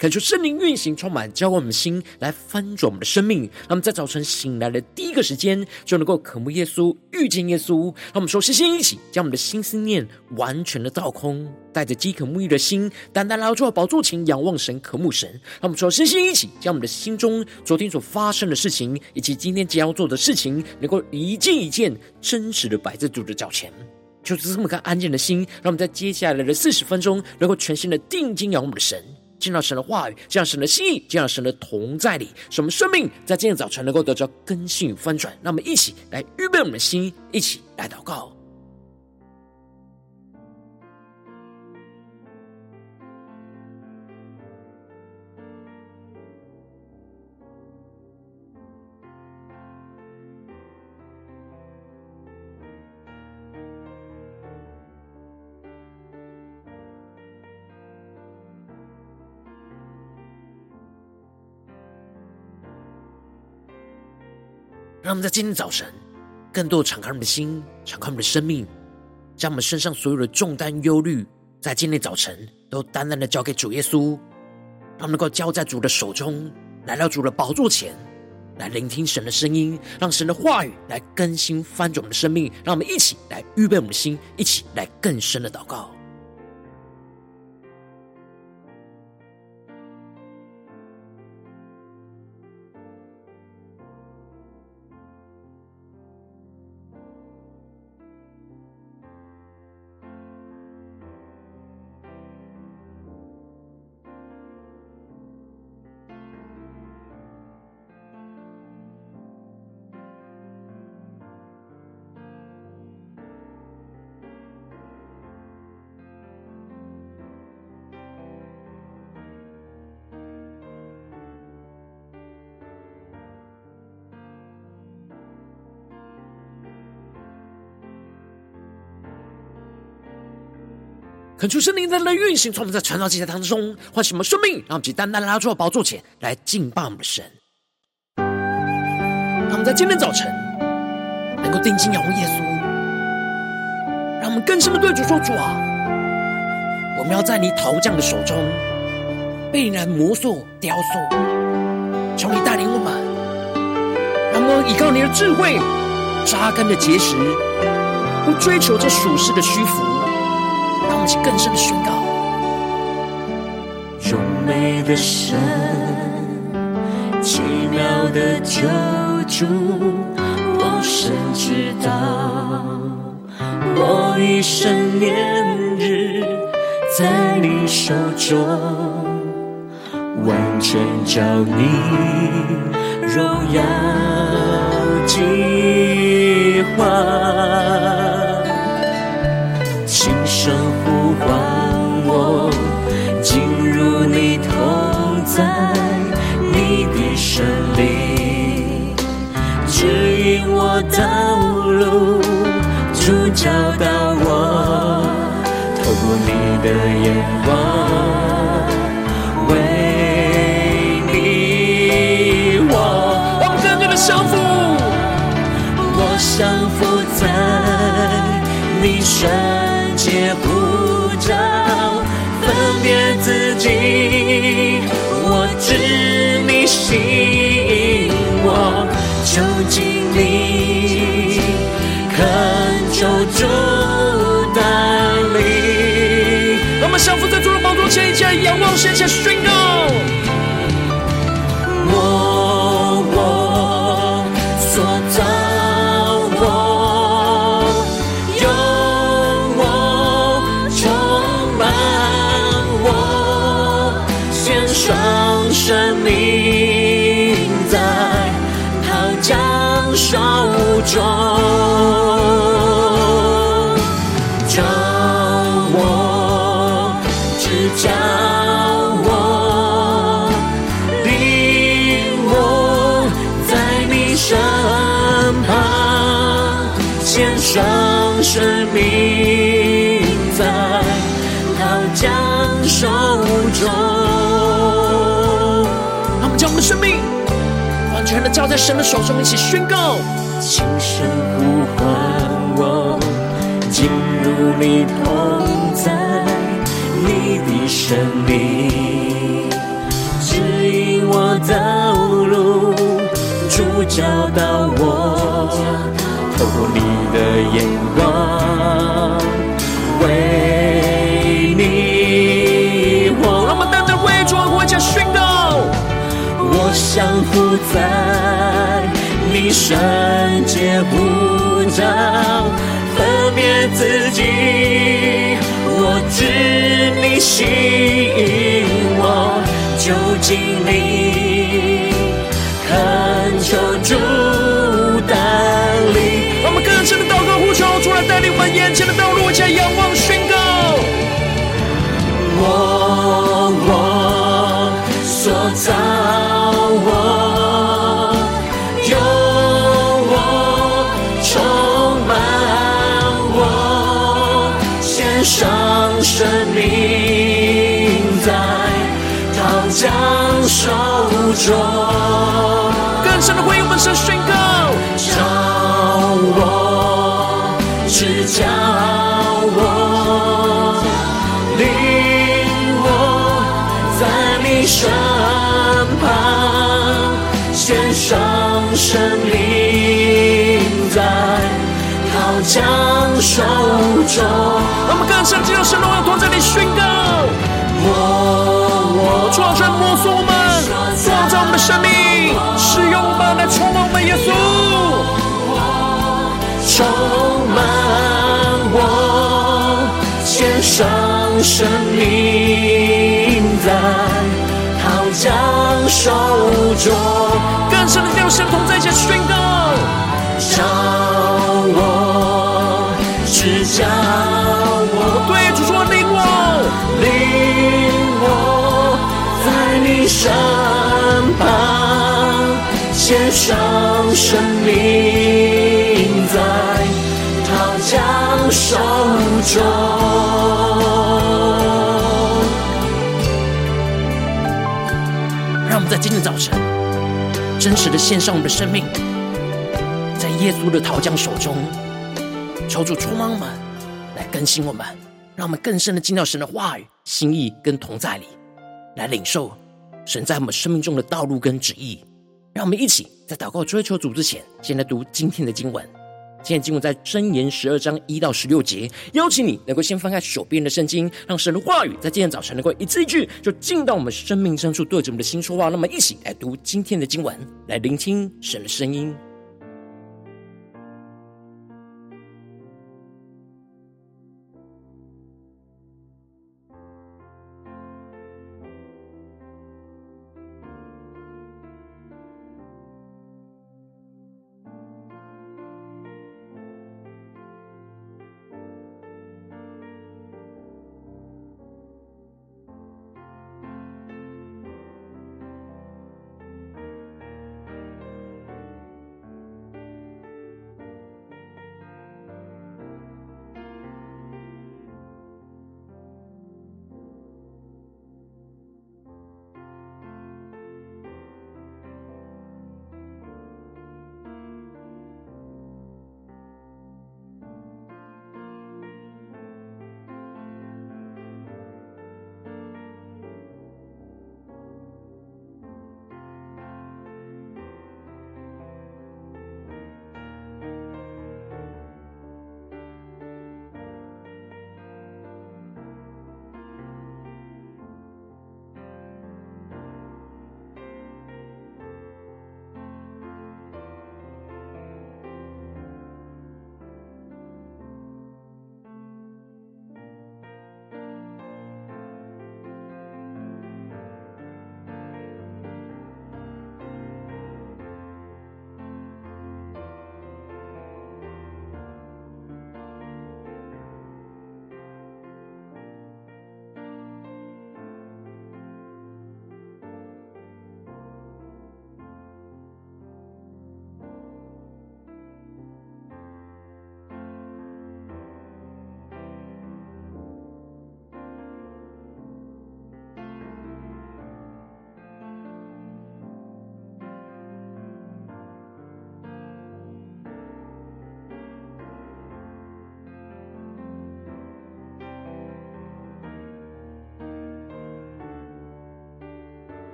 恳求圣灵运行，充满，浇灌我们的心，来翻转我们的生命。让我们在早晨醒来的第一个时间，就能够渴慕耶稣，遇见耶稣。让我们说，先先一起将我们的心思念完全的倒空，带着饥渴沐浴的心，单单来到宝座前，仰望神，渴慕神。让我们说，先先一起将我们的心中昨天所发生的事情，以及今天将要做的事情，能够一件一件真实的摆在主的脚前。就是这么个安静的心，让我们在接下来的四十分钟，能够全心的定睛仰望我们的神。见到神的话语，见到神的心意，见到神的同在里，使我们生命在今天早晨能够得着更新与翻转。那么一起来预备我们的心，一起来祷告。让我们在今天早晨，更多的敞开我们的心，敞开我们的生命，将我们身上所有的重担、忧虑，在今天早晨都单单的交给主耶稣，让我们能够交在主的手中，来到主的宝座前，来聆听神的声音，让神的话语来更新翻转我们的生命。让我们一起来预备我们的心，一起来更深的祷告。恳求圣灵在那运行，从我们在传道祭坛当中唤醒我们生命，让我们去单单拉出宝座前来敬拜我们的神。让我们在今天早晨能够定睛仰望耶稣，让我们更深的对主说：“主啊，我们要在你陶匠的手中被你来磨塑雕塑，求你带领我们，让我们依靠你的智慧扎根的结实，不追求这属世的虚浮。”更深的宣告，荣美的神，奇妙的救主，我深知道，我一生年日在你手中，完全照你荣耀计划。呼唤我进入你同在，你的圣灵指引我道路，主教导我，透过你的眼光，为你我，我们更加的降服，我降服在你身。借护交在神的手中，一起宣告。轻声呼唤我，进入你同在，你的生命指引我道路，主教导我，透过你的眼我降服在。你圣洁呼召，分别自己，我知你吸引我，就近你，恳求主带领。我们更深的祷告呼求，主来带领我们眼前的道路，向仰望宣告。我我所造手中，更深的回应我们是宣告，召我，只叫我，领我在你身旁，献上生命在。将手中，我们更深进入神荣耀同在里宣告。我我创生摸索我们，生命在陶匠手中。更深的进入神同在一起宣告。召我，指教我，对主说领我，领我，在你身旁，献上生命在陶匠手中。在今天早晨真实的献上我们的生命。在耶稣的桃匠手中，求主充满我们，来更新我们，让我们更深的进到神的话语、心意跟同在里，来领受神在我们生命中的道路跟旨意。让我们一起在祷告追求主之前，先来读今天的经文。今天经文在箴言十二章一到十六节，邀请你能够先翻开手边的圣经，让神的话语在今天早晨能够一字一句，就进到我们生命深处，对着我们的心说话。那么，一起来读今天的经文，来聆听神的声音。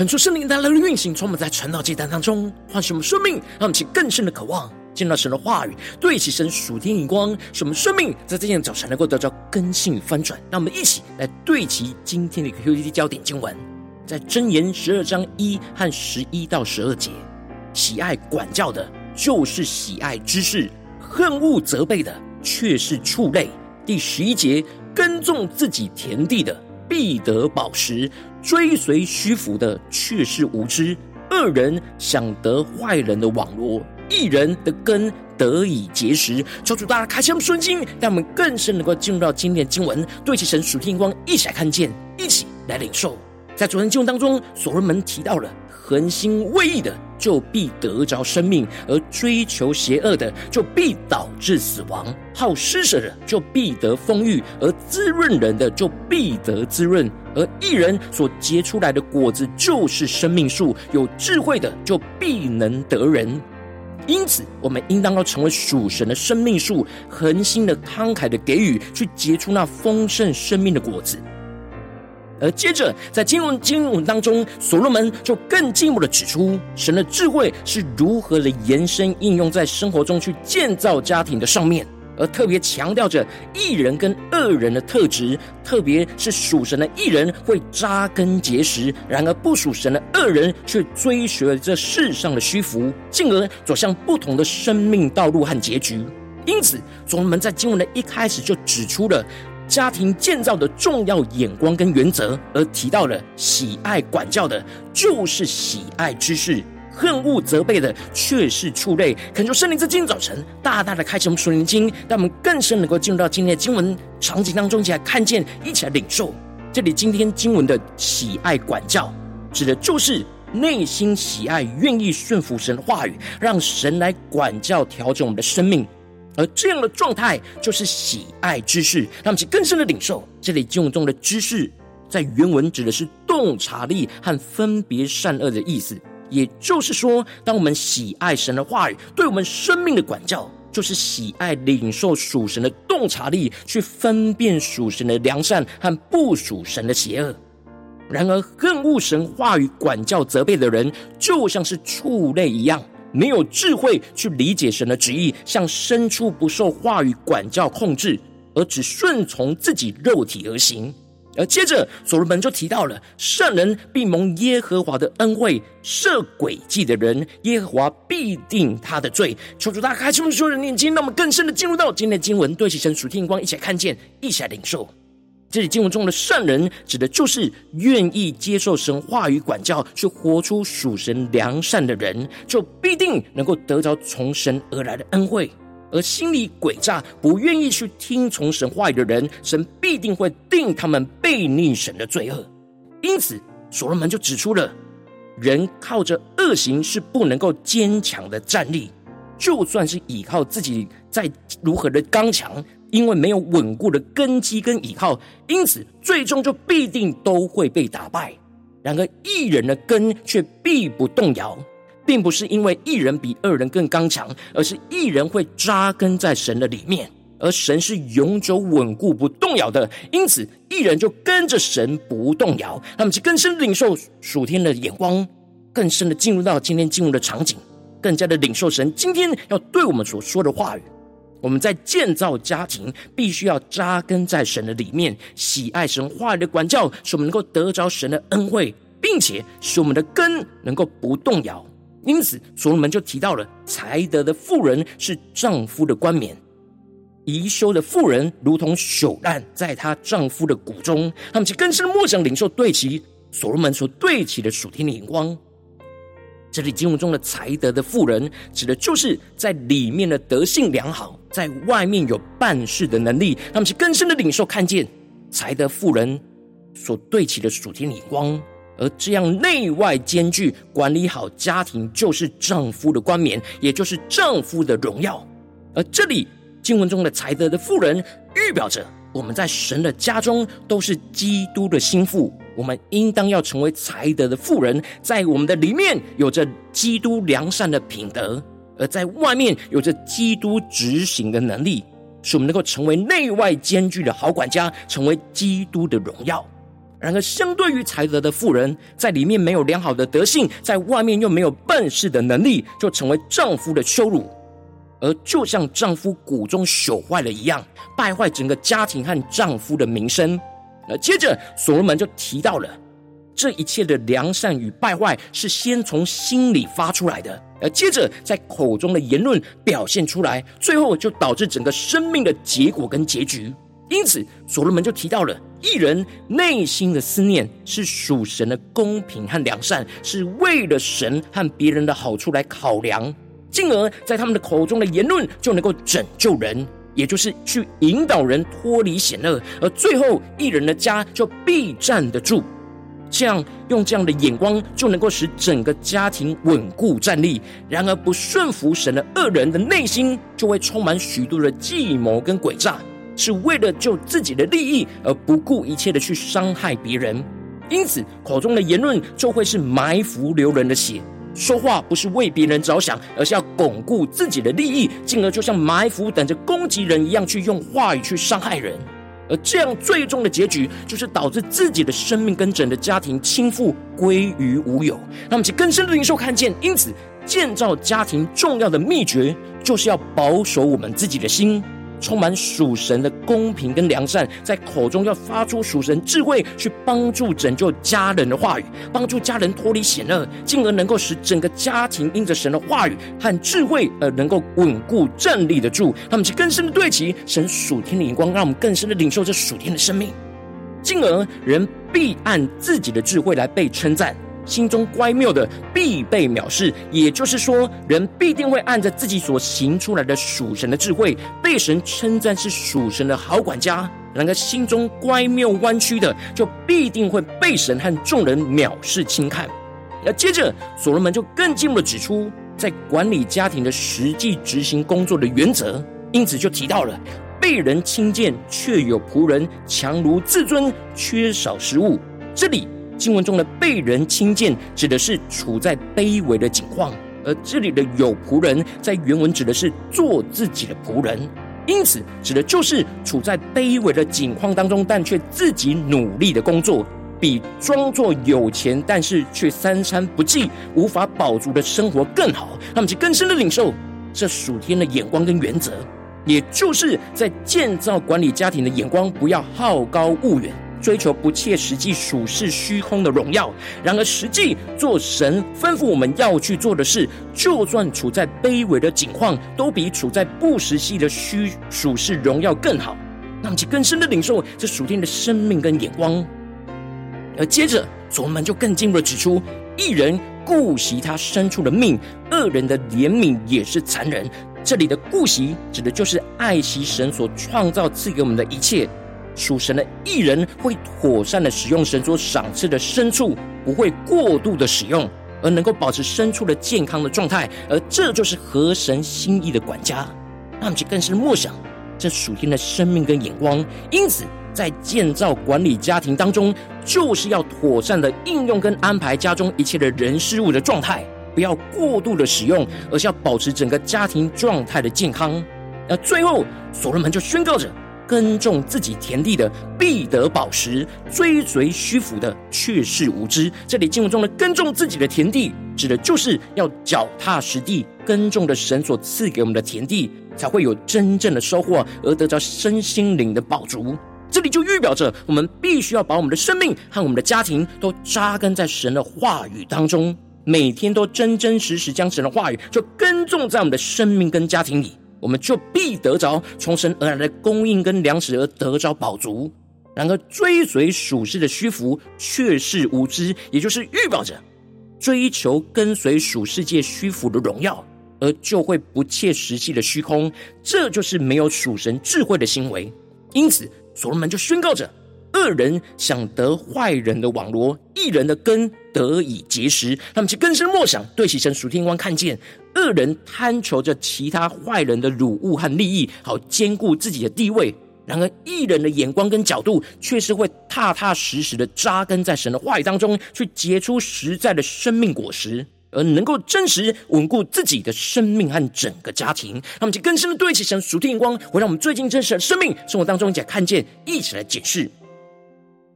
恳求圣灵带来的运行，充满在晨祷祭坛当中唤醒我们生命，让我们起更深的渴望，见到神的话语，对齐神属天眼光，使我们生命在这天早晨能够得到更新与翻转。让我们一起来对齐今天的一个 QD 焦点经文，在箴言十二章一和十一到十二节：喜爱管教的，就是喜爱知识；恨恶责备的，却是畜类。第十一节：耕种自己田地的，必得饱食；追随虚浮的，却是无知。恶人想得坏人的网罗，义人的根得以结实。求主大家开启我们顺心，让我们更深能够进入到经典经文，对其神属天光，一起来看见，一起来领受。在昨天经文当中，所罗门提到了。恒心为义的，就必得着生命；而追求邪恶的，就必导致死亡。好施舍的，就必得丰裕；而滋润人的，就必得滋润。而一人所结出来的果子，就是生命树。有智慧的，就必能得人。因此，我们应当要成为属神的生命树，恒心的、慷慨的给予，去结出那丰盛生命的果子。而接着，在经文经文当中，所罗门就更进一步的指出，神的智慧是如何的延伸应用在生活中去建造家庭的上面，而特别强调着义人跟恶人的特质，特别是属神的义人会扎根结实，然而不属神的恶人却追随了这世上的虚浮，进而走向不同的生命道路和结局。因此，所罗门在经文的一开始就指出了。家庭建造的重要眼光跟原则，而提到了喜爱管教的，就是喜爱知识；恨恶责备的，却是畜类。恳求圣灵在今天早晨大大的开启我们属灵经，让我们更深能够进入到今天的经文场景当中，一起来看见，一起来领受。这里今天经文的喜爱管教，指的就是内心喜爱、愿意顺服神的话语，让神来管教、调整我们的生命。而这样的状态就是喜爱知识，让我们更深的领受。这里经文中的知识，在原文指的是洞察力和分别善恶的意思。也就是说，当我们喜爱神的话语，对我们生命的管教，就是喜爱领受属神的洞察力，去分辨属神的良善和不属神的邪恶。然而，恨恶神话语管教责备的人，就像是畜类一样。没有智慧去理解神的旨意，像牲畜不受话语管教控制，而只顺从自己肉体而行。而接着，所罗门就提到了善人必蒙耶和华的恩惠，设诡计的人，耶和华必定他的罪。求主大开启我们的眼睛，让我们更深的进入到今天的经文，对齐神属天光，一起来看见，一起来领受。这里经文中的善人，指的就是愿意接受神话语管教，去活出属神良善的人，就必定能够得着从神而来的恩惠；而心里诡诈、不愿意去听从神话语的人，神必定会定他们悖逆神的罪恶。因此，所罗门就指出了，人靠着恶行是不能够坚强的站立，就算是依靠自己再如何的刚强。因为没有稳固的根基跟依靠，因此最终就必定都会被打败。然而一人的根却必不动摇，并不是因为一人比恶人更刚强，而是一人会扎根在神的里面，而神是永久稳固不动摇的。因此一人就跟着神不动摇，他们就更深领受属天的眼光，更深的进入到今天进入的场景，更加的领受神今天要对我们所说的话语。我们在建造家庭，必须要扎根在神的里面，喜爱神话语的管教，使我们能够得着神的恩惠，并且使我们的根能够不动摇。因此，所罗门就提到了才德的妇人是丈夫的冠冕，宜修的妇人如同朽烂在她丈夫的骨中。他们就更深的默想领受对齐所罗门所对齐的属天的眼光。这里经文中的才德的妇人，指的就是在里面的德性良好，在外面有办事的能力。他们是更深的领受看见才德妇人所对齐的属天眼光，而这样内外兼具，管理好家庭，就是丈夫的冠冕，也就是丈夫的荣耀。而这里经文中的才德的妇人，预表着我们在神的家中都是基督的心腹。我们应当要成为才德的富人，在我们的里面有着基督良善的品德，而在外面有着基督执行的能力，使我们能够成为内外兼具的好管家，成为基督的荣耀。然而，相对于才德的富人，在里面没有良好的德性，在外面又没有办事的能力，就成为丈夫的羞辱。而就像丈夫骨中朽坏了一样，败坏整个家庭和丈夫的名声。而接着，所罗门就提到了这一切的良善与败坏，是先从心里发出来的，而接着在口中的言论表现出来，最后就导致整个生命的结果跟结局。因此，所罗门就提到了义人内心的思念是属神的公平和良善，是为了神和别人的好处来考量，进而在他们的口中的言论就能够拯救人，也就是去引导人脱离险恶，而最后一人的家就必站得住。这样用这样的眼光，就能够使整个家庭稳固站立。然而，不顺服神的恶人的内心，就会充满许多的计谋跟诡诈。是为了救自己的利益而不顾一切的去伤害别人，因此口中的言论就会是埋伏流人的血。说话不是为别人着想，而是要巩固自己的利益，进而就像埋伏等着攻击人一样，去用话语去伤害人。而这样最终的结局，就是导致自己的生命跟整个家庭倾覆归于无有。那么，其更深的领受看见，因此建造家庭重要的秘诀，就是要保守我们自己的心。充满属神的公平跟良善，在口中要发出属神智慧，去帮助拯救家人的话语，帮助家人脱离险恶，进而能够使整个家庭因着神的话语和智慧而能够稳固站立得住。他们是更深的对齐神属天的眼光，让我们更深的领受这属天的生命，进而人必按自己的智慧来被称赞。心中乖谬的必被藐视，也就是说，人必定会按着自己所行出来的属神的智慧，被神称赞是属神的好管家。然而，心中乖谬弯曲的，就必定会被神和众人藐视轻看。那接着，所罗门就更进一步的指出，在管理家庭的实际执行工作的原则，因此就提到了被人轻贱却有仆人强如自尊，缺少食物。这里。经文中的被人轻贱，指的是处在卑微的境况；而这里的有仆人，在原文指的是做自己的仆人，因此指的就是处在卑微的境况当中，但却自己努力的工作，比装作有钱但是却三餐不济、无法饱足的生活更好。他们就更深的领受这属天的眼光跟原则，也就是在建造管理家庭的眼光，不要好高骛远。追求不切实际、属世虚空的荣耀，然而实际做神吩咐我们要去做的事，就算处在卑微的境况，都比处在不实际的虚属世荣耀更好。那么，其更深的领受这属天的生命跟眼光。而接着，所门就更进一步的指出：一人顾惜他牲畜的命，恶人的怜悯也是残忍。这里的顾惜，指的就是爱惜神所创造赐给我们的一切。属神的义人会妥善的使用神所赏赐的牲畜，不会过度的使用，而能够保持牲畜的健康的状态，而这就是合神心意的管家。那么就更是默想这属天的生命跟眼光。因此，在建造管理家庭当中，就是要妥善的应用跟安排家中一切的人事物的状态，不要过度的使用，而是要保持整个家庭状态的健康。那最后，所罗门就宣告着。耕种自己田地的必得饱食，追随虚浮的却是无知。这里经文中的耕种自己的田地，指的就是要脚踏实地耕种的神所赐给我们的田地，才会有真正的收获，而得着身心灵的饱足。这里就预表着我们必须要把我们的生命和我们的家庭都扎根在神的话语当中，每天都真真实实将神的话语就耕种在我们的生命跟家庭里。我们就必得着从神而来的供应跟粮食，而得着饱足。然而追随属世的虚浮，却是无知，也就是预表着追求跟随属世界虚浮的荣耀，而就会不切实际的虚空。这就是没有属神智慧的行为。因此，所罗门就宣告着。恶人想得坏人的网罗，义人的根得以结实。他们其更深默想，对齐神属天光看见恶人贪求着其他坏人的辱物和利益，好坚固自己的地位。然而义人的眼光跟角度，却是会踏踏实实的扎根在神的话语当中，去结出实在的生命果实，而能够真实稳固自己的生命和整个家庭。他们就更深的对齐神属天光，会让我们最近真实的生命生活当中一起来看见，一起来解释。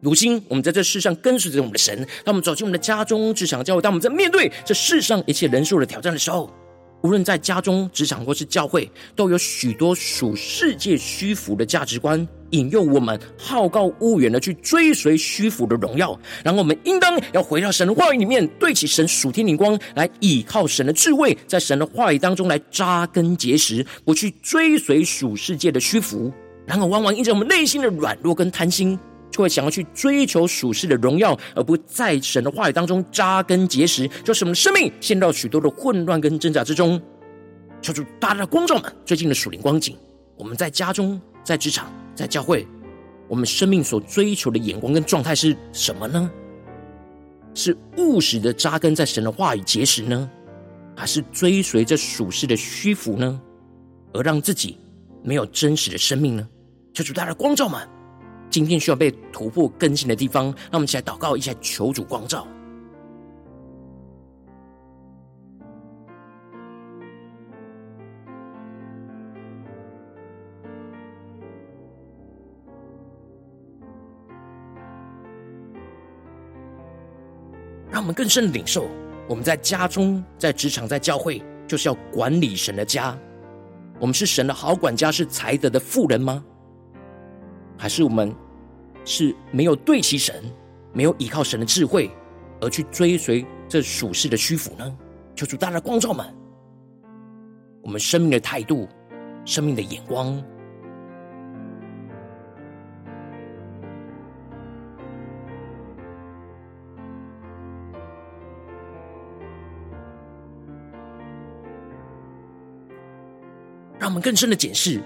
如今我们在这世上跟随着我们的神，当我们走进我们的家中、职场、教会，当我们在面对这世上一切人数的挑战的时候，无论在家中、职场或是教会，都有许多属世界虚浮的价值观，引诱我们好高骛远的去追随虚浮的荣耀。然后我们应当要回到神的话语里面，对齐神属天灵光，来倚靠神的智慧，在神的话语当中来扎根结实，不去追随属世界的虚浮。然而，往往因着我们内心的软弱跟贪心，就会想要去追求属世的荣耀，而不在神的话语当中扎根结实，就使我们的生命陷到许多的混乱跟挣扎之中。求主大大的光照们，最近的属灵光景，我们在家中、在职场、在教会，我们生命所追求的眼光跟状态是什么呢？是务实的扎根在神的话语结实呢，还是追随着属世的虚浮呢？而让自己没有真实的生命呢？求主大大的光照们。今天需要被突破更新的地方，让我们一起来祷告，一起来求主光照。让我们更深的领受，我们在家中、在职场、在教会，就是要管理神的家。我们是神的好管家，是才德的富人吗？还是我们？是没有对齐神，没有依靠神的智慧，而去追随这属世的虚浮呢？求主大大光照们，我们生命的态度、生命的眼光，让我们更深的检视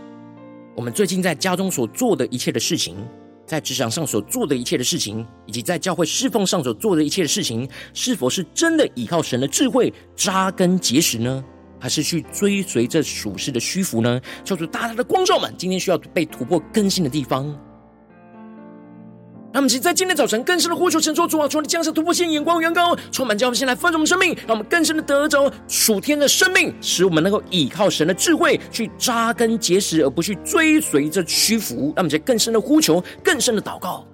我们最近在家中所做的一切的事情。在职场上所做的一切的事情，以及在教会侍奉上所做的一切的事情，是否是真的依靠神的智慧扎根结实呢？还是去追随这属世的虚浮呢？求主大大的光照们，今天需要被突破更新的地方。让我们在今天早晨更深的呼求、神说主啊，求你降下突破性眼光、远高，充满将我们先来丰盛我们生命，让我们更深的得着属天的生命，使我们能够依靠神的智慧去扎根结实，而不去追随着屈服。让我们在更深的呼求、更深的祷告。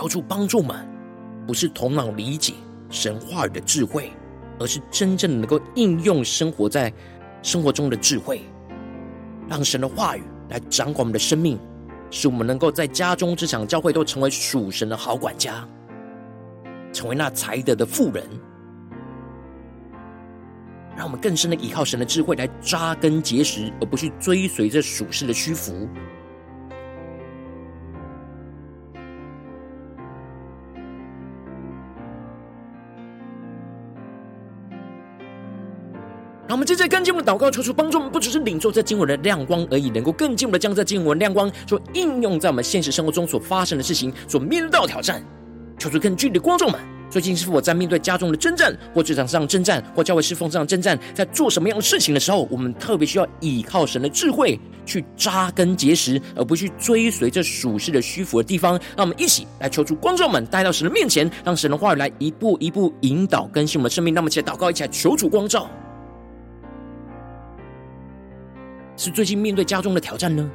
求主帮助们，不是头脑理解神话语的智慧，而是真正能够应用生活在生活中的智慧，让神的话语来掌管我们的生命，使我们能够在家中、职场、教会都成为属神的好管家，成为那才德的富人，让我们更深的依靠神的智慧来扎根结实，而不去追随着属世的虚浮。让我们接着更进一步祷告，求主帮助我们，不只是领受这经文的亮光而已，能够更进一步的将这经文亮光所应用在我们现实生活中所发生的事情，所面对到的挑战。求主更具体的光众们，最近是否在面对家中的征战，或职场上征战，或教会侍奉上征战，在做什么样的事情的时候，我们特别需要倚靠神的智慧去扎根结实，而不去追随这属世的虚浮的地方。让我们一起来求主光众们带到神的面前，让神的话语来一步一步引导更新我们的生命。让我们一起来祷告，一起来求主光照。是最近面对家中的挑战呢，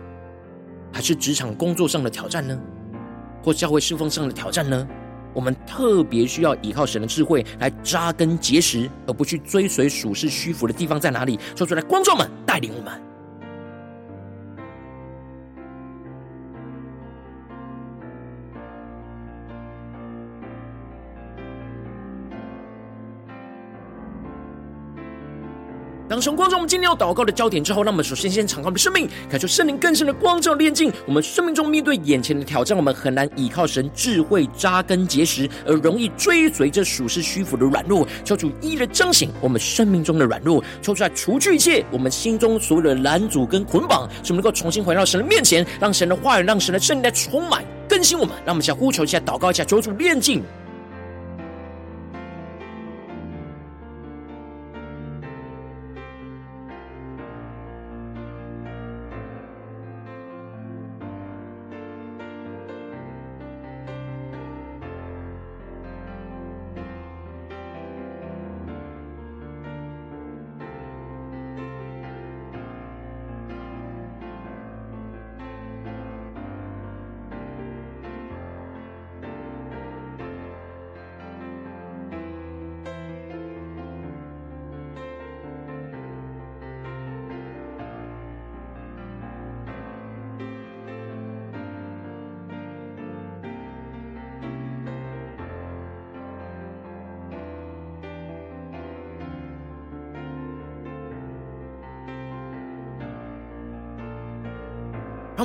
还是职场工作上的挑战呢，或教会侍奉上的挑战呢？我们特别需要依靠神的智慧来扎根结实，而不去追随属世虚浮的地方在哪里？说出来，观众们带领我们。当神光照我们今天要祷告的焦点之后，让我们首先先敞开我们的生命，感受圣灵更深的光照炼净。我们生命中面对眼前的挑战，我们很难依靠神智慧扎根结实，而容易追随着属世虚浮的软弱。求主一的彰显我们生命中的软弱，求出来除去一切我们心中所有的拦阻跟捆绑，使我们能够重新回到神的面前，让神的话语，让神的圣灵来充满更新我们。让我们先呼求一下，祷告一下，求主炼净。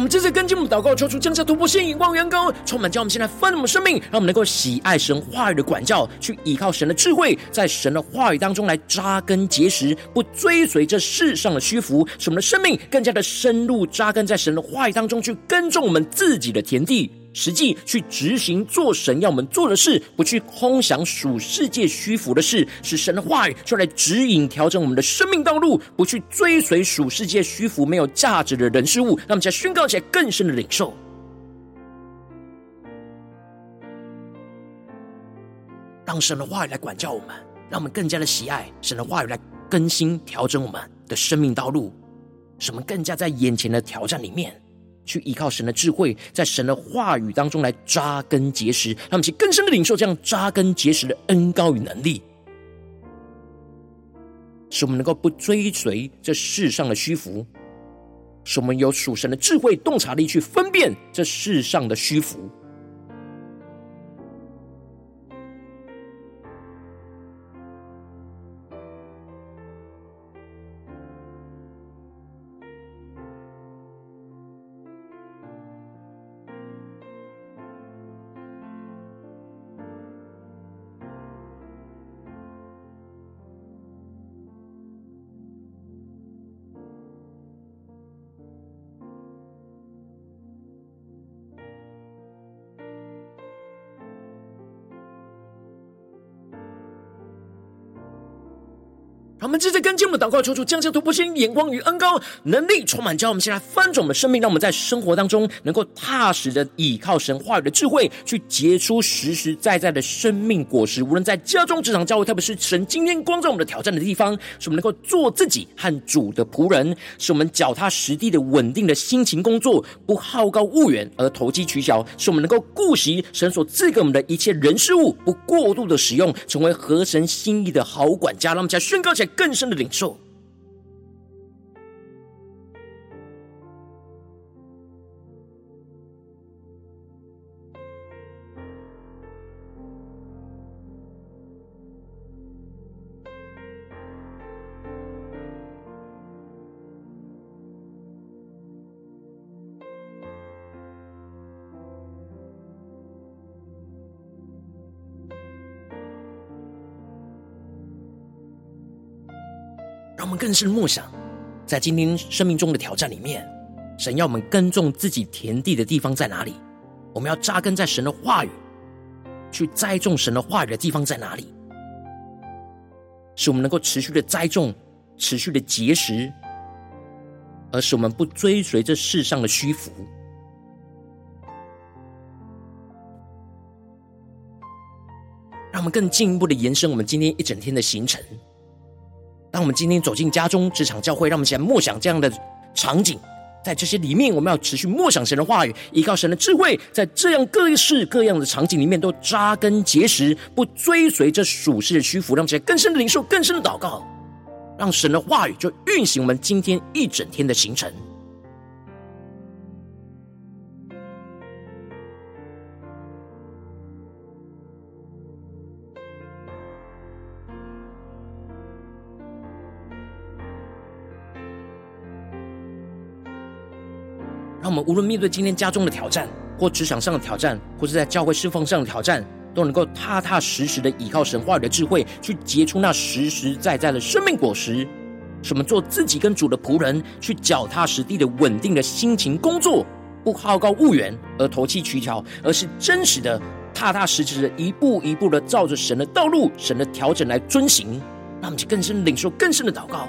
我们这次跟进我们祷告，求主降下突破性眼光，远高，充满将我们现在丰盛的生命，让我们能够喜爱神话语的管教，去依靠神的智慧，在神的话语当中来扎根结实，不追随这世上的虚浮，使我们的生命更加的深入扎根在神的话语当中，去耕种我们自己的田地。实际去执行做神要我们做的事，不去空想属世界虚浮的事，是神的话语就来指引调整我们的生命道路，不去追随属世界虚浮没有价值的人事物。让我们再宣告起来更深的领受，让神的话语来管教我们，让我们更加的喜爱神的话语来更新调整我们的生命道路，使我们更加在眼前的挑战里面。去依靠神的智慧，在神的话语当中来扎根结实，他们去更深的领受这样扎根结实的恩高与能力，使我们能够不追随这世上的虚浮，使我们有属神的智慧洞察力去分辨这世上的虚浮。接着跟进我们的祷告，求主降下突破性眼光与恩膏能力，充满教我们，先来翻转我们的生命，让我们在生活当中能够踏实的倚靠神话语的智慧，去结出实实在在的生命果实。无论在家中、职场、教会，特别是神今天光照我们的挑战的地方，使我们能够做自己和主的仆人，使我们脚踏实地的稳定的辛勤工作，不好高骛远而投机取巧，使我们能够顾惜神所赐给我们的一切人事物，不过度的使用，成为合神心意的好管家。让我们再宣告起来。更深的领受，让我们更深默想，在今天生命中的挑战里面，神要我们耕种自己田地的地方在哪里？我们要扎根在神的话语，去栽种神的话语的地方在哪里？使我们能够持续的栽种，持续的结实，而使我们不追随这世上的虚浮。让我们更进一步的延伸我们今天一整天的行程。当我们今天走进家中、职场、教会，让我们起来默想这样的场景，在这些里面，我们要持续默想神的话语，依靠神的智慧，在这样各式各样的场景里面都扎根结实，不追随着属世的屈服，让这些更深的领受、更深的祷告，让神的话语就运行我们今天一整天的行程。无论面对今天家中的挑战，或职场上的挑战，或是在教会侍奉上的挑战，都能够踏踏实实的依靠神话语的智慧，去结出那实实在在的生命果实。什么做自己跟主的仆人，去脚踏实地的稳定的心情工作，不好高骛远而投机取巧，而是真实的踏踏实实的一步一步的照着神的道路、神的调整来遵行。让我们去更深领受更深的祷告。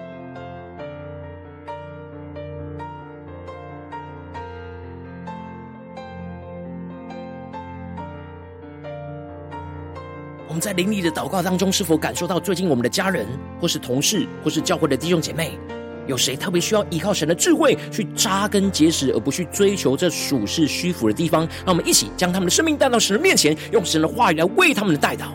我们在灵里的祷告当中，是否感受到最近我们的家人，或是同事，或是教会的弟兄姐妹，有谁特别需要依靠神的智慧去扎根结实，而不去追求这属世虚浮的地方？让我们一起将他们的生命带到神的面前，用神的话语来为他们的代祷。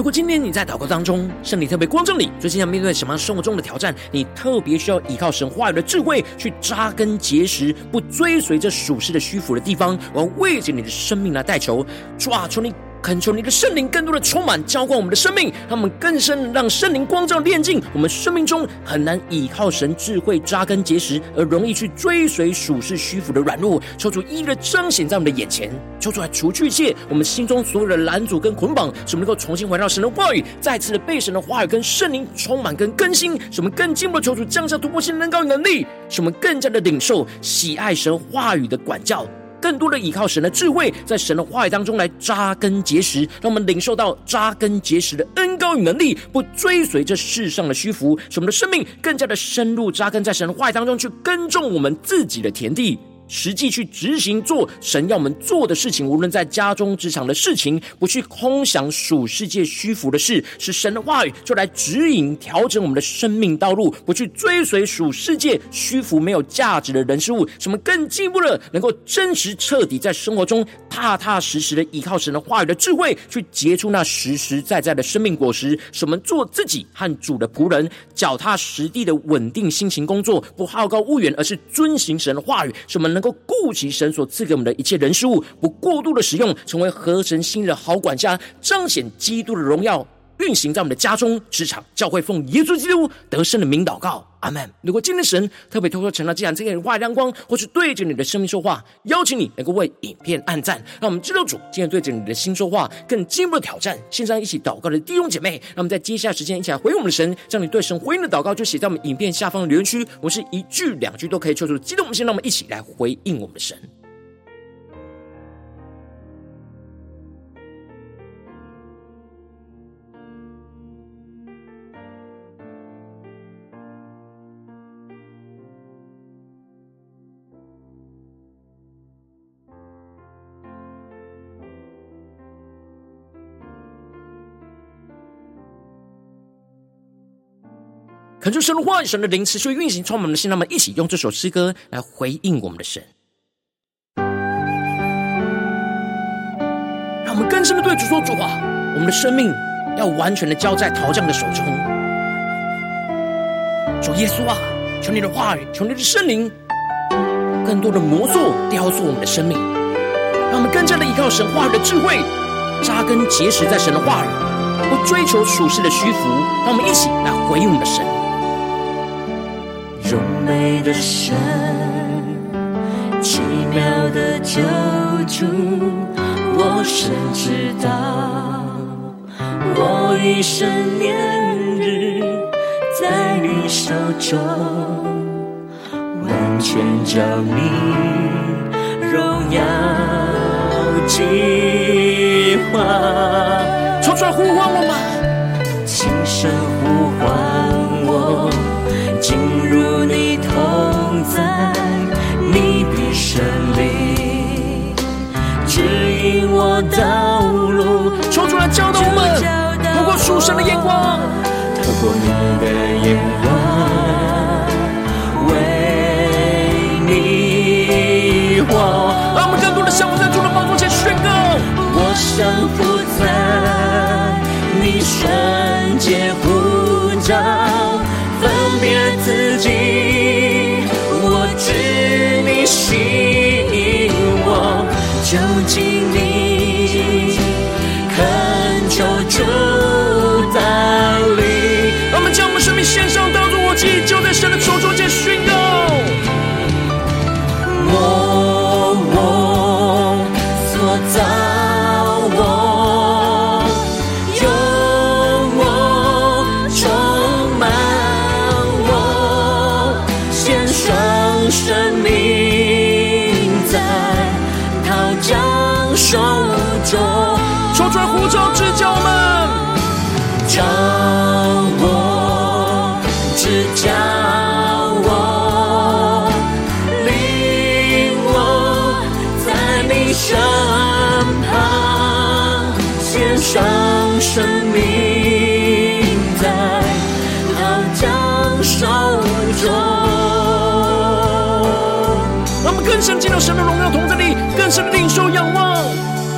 如果今天你在祷告当中，圣灵特别光照你，最近要面对什么生活中的挑战？你特别需要依靠神话语的智慧去扎根结实，不追随着属世的虚浮的地方。我要为着你的生命来代求，抓住，你。恳求你的圣灵更多的充满浇灌我们的生命，让我们更深让圣灵光照炼净我们生命中很难依靠神智慧扎根结实，而容易去追随属世虚浮的软弱。求主一一的彰显在我们的眼前，求主来除去一切我们心中所有的拦阻跟捆绑，使我们能够重新回到神的话语，再次的被神的话语跟圣灵充满跟更新，使我们更进一步的求主降下突破性能高能力，使我们更加的领受喜爱神话语的管教。更多的依靠神的智慧，在神的话语当中来扎根结实，让我们领受到扎根结实的恩高与能力，不追随这世上的虚浮，使我们的生命更加的深入扎根在神的话语当中，去耕种我们自己的田地。实际去执行做神要我们做的事情，无论在家中职场的事情，不去空想属世界虚浮的事，是神的话语就来指引调整我们的生命道路，不去追随属世界虚浮没有价值的人事物，什么更进一步的能够真实彻底在生活中踏踏实实的依靠神的话语的智慧，去结出那实实在在的生命果实，什么做自己和主的仆人，脚踏实地的稳定心情工作，不好高骛远，而是遵行神的话语，使我们能。能够顾及神所赐给我们的一切人事物，不过度的使用，成为合神心意的好管家，彰显基督的荣耀，运行在我们的家中、职场、教会，奉耶稣基督得胜的名祷告，阿门。如果今天神特别透过成了这样这个话亮光，或是对着你的生命说话，邀请你能够为影片按赞，让我们知道主今天对着你的心说话，更进一步的挑战。线上一起祷告的弟兄姐妹，让我们在接下来时间一起来回应我们的神，将你对神回应的祷告就写在我们影片下方的留言区，我是一句两句都可以抽出激动我们先，让我们一起来回应我们的神。恳求神的话语、神的灵持续运行，充满我们的心。让我们一起用这首诗歌来回应我们的神，让我们更深的对主说主啊。我们的生命要完全的交在陶匠的手中。主耶稣啊，求你的话语，求你的圣灵，更多的魔塑、雕塑我们的生命，让我们更加的依靠神话语的智慧，扎根结实在神的话语，不追求属世的虚浮。让我们一起来回应我们的神。荣美的神，奇妙的救主，我深知道，我一生年日在你手中，完全着你荣耀计划。说出来呼唤我们，轻声呼唤我。进入你同在，你的圣灵指引我道路。求主来教导我们，透过属神的眼光，透过你的眼光，为你活。让我们更多的降服在主的宝座前宣告。我降服在你圣洁呼召。自己。我知你心意，我究竟。身旁，献上生命在陶匠手中。让我们更深进入神的荣耀同在里，更深的领受仰望。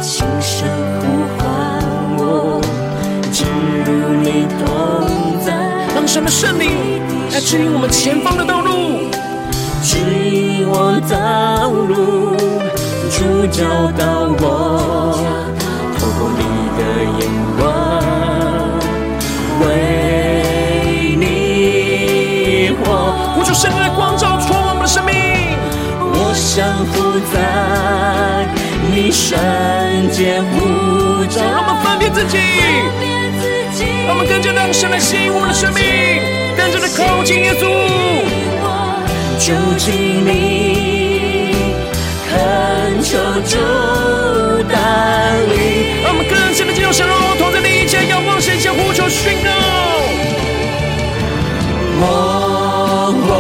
轻声呼唤我，进入你同在。让神的圣灵来指引我们前方的道路，指引我道路，主教导我，透过你的眼光，为你活。呼求圣灵来光照充满我们的生命。我降服在你圣洁呼召，让我们分辨自己，让我们更加让神来吸引我们的生命，更加的靠近耶稣，就近你，恳求主带领。我们更深的进入神荣同在的一切，仰望神，向呼求宣告。我我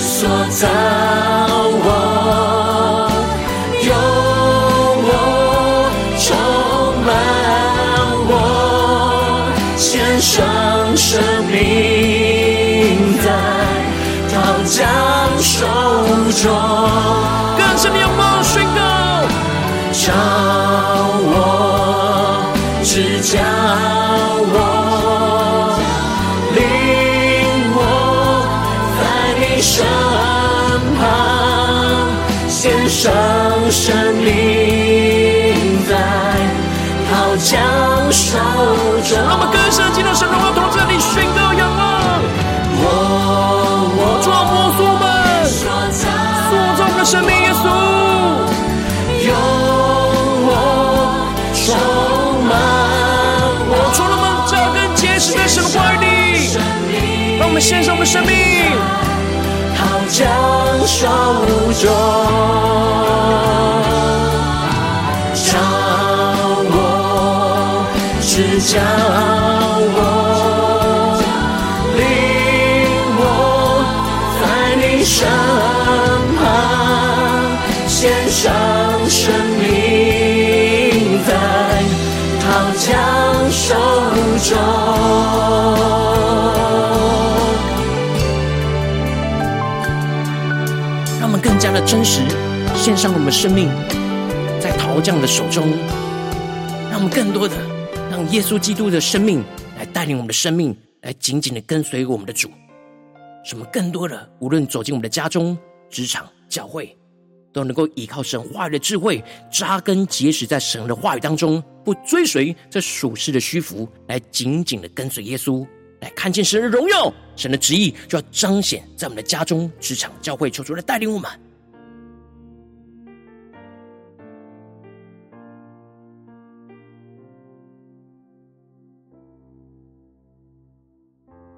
所造我，用我充满我，献上生命在陶匠手中。更深的仰望宣告，教我，指教我，领我在你身旁，献上生命在陶匠手中。献上我们生命，陶匠手中，教我，指教我，领我在你身旁，献上生命在陶匠手中。更加的真实献上我们生命，在陶匠的手中，让我们更多的让耶稣基督的生命来带领我们的生命，来紧紧的跟随我们的主，使我们更多的无论走进我们的家中、职场、教会，都能够依靠神话语的智慧，扎根结实在神的话语当中，不追随这属世的虚浮，来紧紧的跟随耶稣。看见神的荣耀，神的旨意就要彰显在我们的家中、职场、教会，求主来带领我们。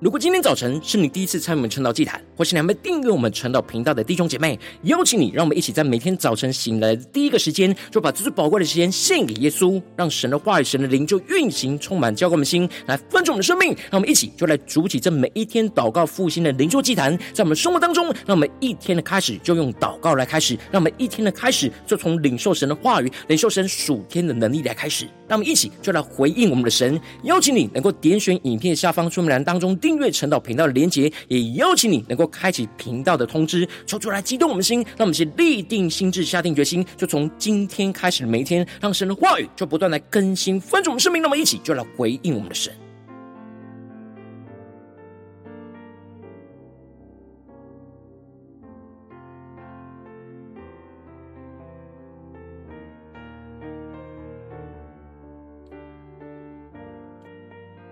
如果今天早晨是你第一次参与我们晨祷祭坛，或是你还没订阅我们晨祷频道的弟兄姐妹，邀请你，让我们一起在每天早晨醒来的第一个时间，就把这最宝贵的时间献给耶稣，让神的话语、神的灵就运行、充满、浇灌我们心，来分盛我们的生命。让我们一起就来主起这每一天祷告复兴的灵修祭坛，在我们生活当中，让我们一天的开始就用祷告来开始，让我们一天的开始就从领受神的话语、领受神属天的能力来开始。让我们一起就来回应我们的神，邀请你能够点选影片下方说明栏当中订阅陈祷频道的连结，也邀请你能够开启频道的通知，抽出来激动我们心，让我们先立定心智，下定决心，就从今天开始的每一天，让神的话语就不断来更新翻转我们生命。那么一起就来回应我们的神。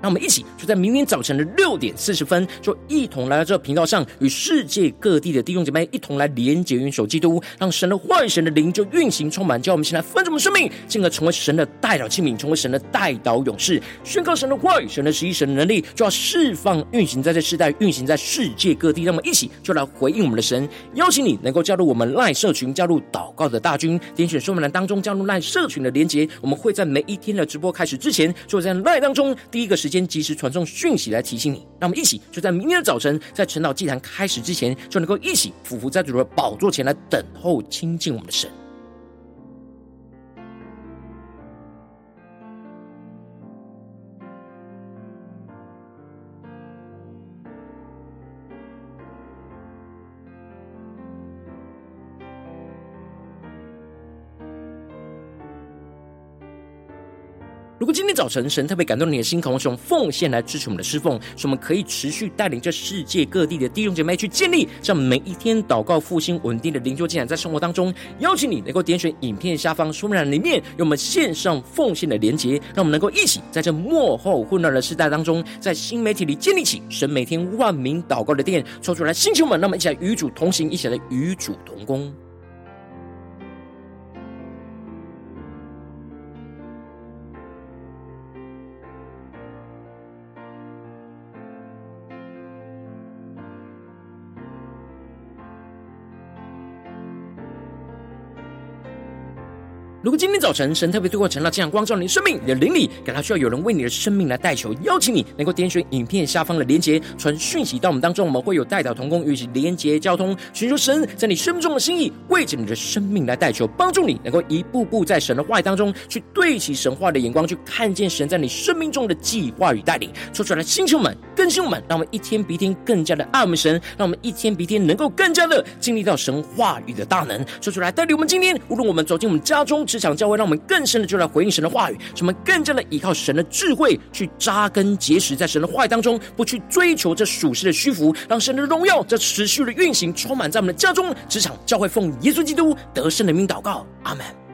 让我们一起就在明天早晨的六点四十分，就一同来到这个频道上，与世界各地的弟兄姐妹一同来连接、元首基督，让神的话语、神的灵就运行充满，叫我们先来分盛我们生命，进而成为神的代祷器皿，成为神的代祷勇士，宣告神的话语、神的旨意、神的能力，就要释放、运行在这世代，运行在世界各地。让我们一起就来回应我们的神，邀请你能够加入我们赖社群，加入祷告的大军，点选说明栏当中加入赖社群的连接。我们会在每一天的直播开始之前，就在赖当中第一个时时间及时传送讯息来提醒你。让我们一起就在明天的早晨，在晨祷祭坛开始之前，就能够一起匍伏在主的宝座前来等候亲近我们的神。果今天早晨神特别感动你的心，渴望使用奉献来支持我们的侍奉，使我们可以持续带领这世界各地的弟兄姐妹去建立，这每一天祷告复兴稳定的灵修进展，在生活当中，邀请你能够点选影片下方说明栏里面有我们线上奉献的连结，让我们能够一起在这幕后混乱的时代当中，在新媒体里建立起神每天万名祷告的殿，抽出来星球们，让我们一起来与主同行，一起来与主同工。如果今天早晨神特别透过晨祷这样光照你的生命，你的灵里感到需要有人为你的生命来代求，邀请你能够点选影片下方的连结，传讯息到我们当中，我们会有代祷同工与其连结交通，寻求神在你生命中的心意，为着你的生命来代求，帮助你能够一步步在神的话语当中去对齐神话的眼光，去看见神在你生命中的计划与带领。说出来星球们、更新我们，让我们一天比一天更加的爱我们神，让我们一天比一天能够更加的经历到神话语的大能。说出来带领我们今天，无论我们走进我们家中。职场教会，让我们更深的就来回应神的话语，使我们更加的依靠神的智慧去扎根结实在神的话语当中，不去追求这属实的虚浮，让神的荣耀这持续的运行，充满在我们的家中、职场教会，奉耶稣基督得胜的名祷告，阿门。